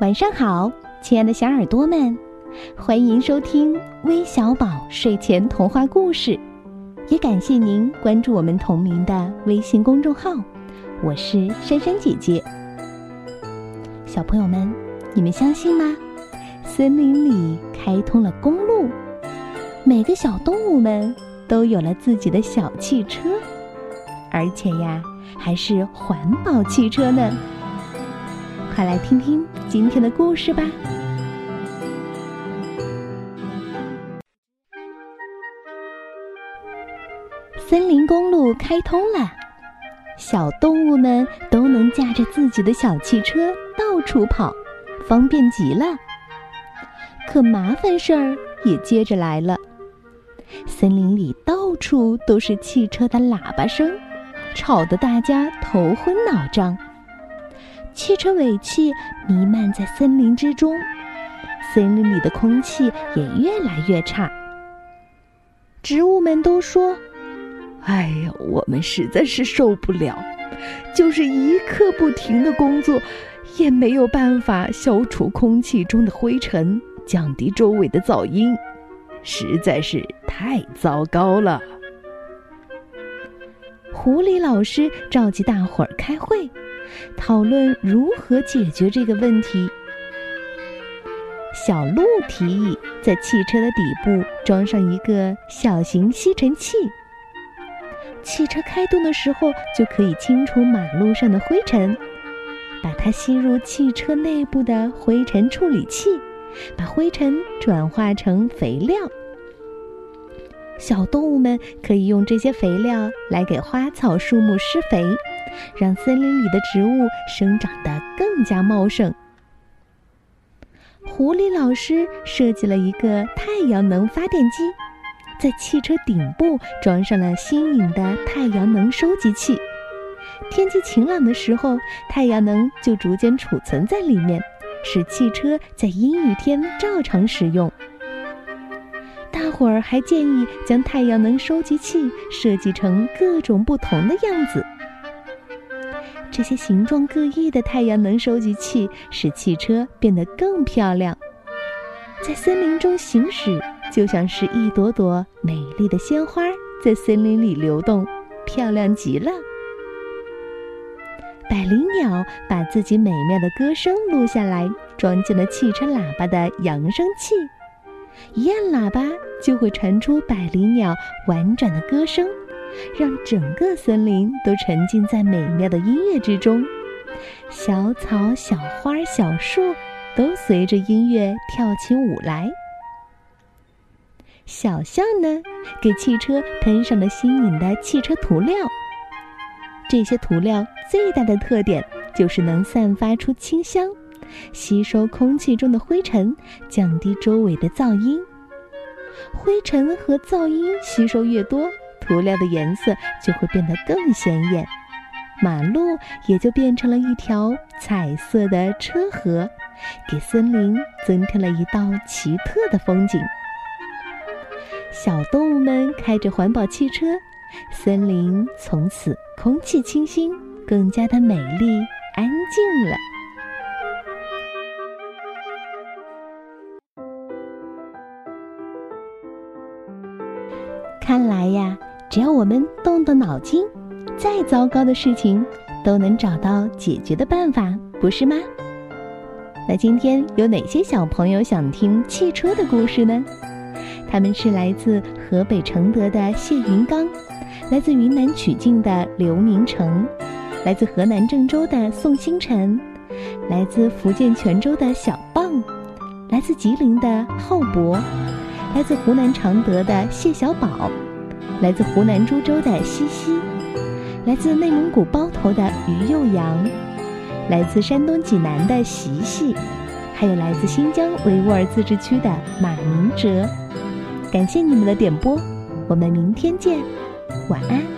晚上好，亲爱的小耳朵们，欢迎收听微小宝睡前童话故事，也感谢您关注我们同名的微信公众号。我是珊珊姐姐。小朋友们，你们相信吗？森林里开通了公路，每个小动物们都有了自己的小汽车，而且呀，还是环保汽车呢。快来听听今天的故事吧！森林公路开通了，小动物们都能驾着自己的小汽车到处跑，方便极了。可麻烦事儿也接着来了，森林里到处都是汽车的喇叭声，吵得大家头昏脑胀。汽车尾气弥漫在森林之中，森林里的空气也越来越差。植物们都说：“哎呀，我们实在是受不了，就是一刻不停的工作，也没有办法消除空气中的灰尘，降低周围的噪音，实在是太糟糕了。”狐狸老师召集大伙儿开会。讨论如何解决这个问题。小鹿提议在汽车的底部装上一个小型吸尘器，汽车开动的时候就可以清除马路上的灰尘，把它吸入汽车内部的灰尘处理器，把灰尘转化成肥料。小动物们可以用这些肥料来给花草树木施肥。让森林里的植物生长得更加茂盛。狐狸老师设计了一个太阳能发电机，在汽车顶部装上了新颖的太阳能收集器。天气晴朗的时候，太阳能就逐渐储存在里面，使汽车在阴雨天照常使用。大伙儿还建议将太阳能收集器设计成各种不同的样子。这些形状各异的太阳能收集器使汽车变得更漂亮，在森林中行驶就像是一朵朵美丽的鲜花在森林里流动，漂亮极了。百灵鸟把自己美妙的歌声录下来，装进了汽车喇叭的扬声器，一按喇叭就会传出百灵鸟婉转的歌声。让整个森林都沉浸在美妙的音乐之中，小草、小花、小树都随着音乐跳起舞来。小象呢，给汽车喷上了新颖的汽车涂料。这些涂料最大的特点就是能散发出清香，吸收空气中的灰尘，降低周围的噪音。灰尘和噪音吸收越多。涂料的颜色就会变得更鲜艳，马路也就变成了一条彩色的车河，给森林增添了一道奇特的风景。小动物们开着环保汽车，森林从此空气清新，更加的美丽安静了。看来呀。只要我们动动脑筋，再糟糕的事情都能找到解决的办法，不是吗？那今天有哪些小朋友想听汽车的故事呢？他们是来自河北承德的谢云刚，来自云南曲靖的刘明成，来自河南郑州的宋星辰，来自福建泉州的小棒，来自吉林的浩博，来自湖南常德的谢小宝。来自湖南株洲的西西，来自内蒙古包头的于幼阳，来自山东济南的习习，还有来自新疆维吾尔自治区的马明哲，感谢你们的点播，我们明天见，晚安。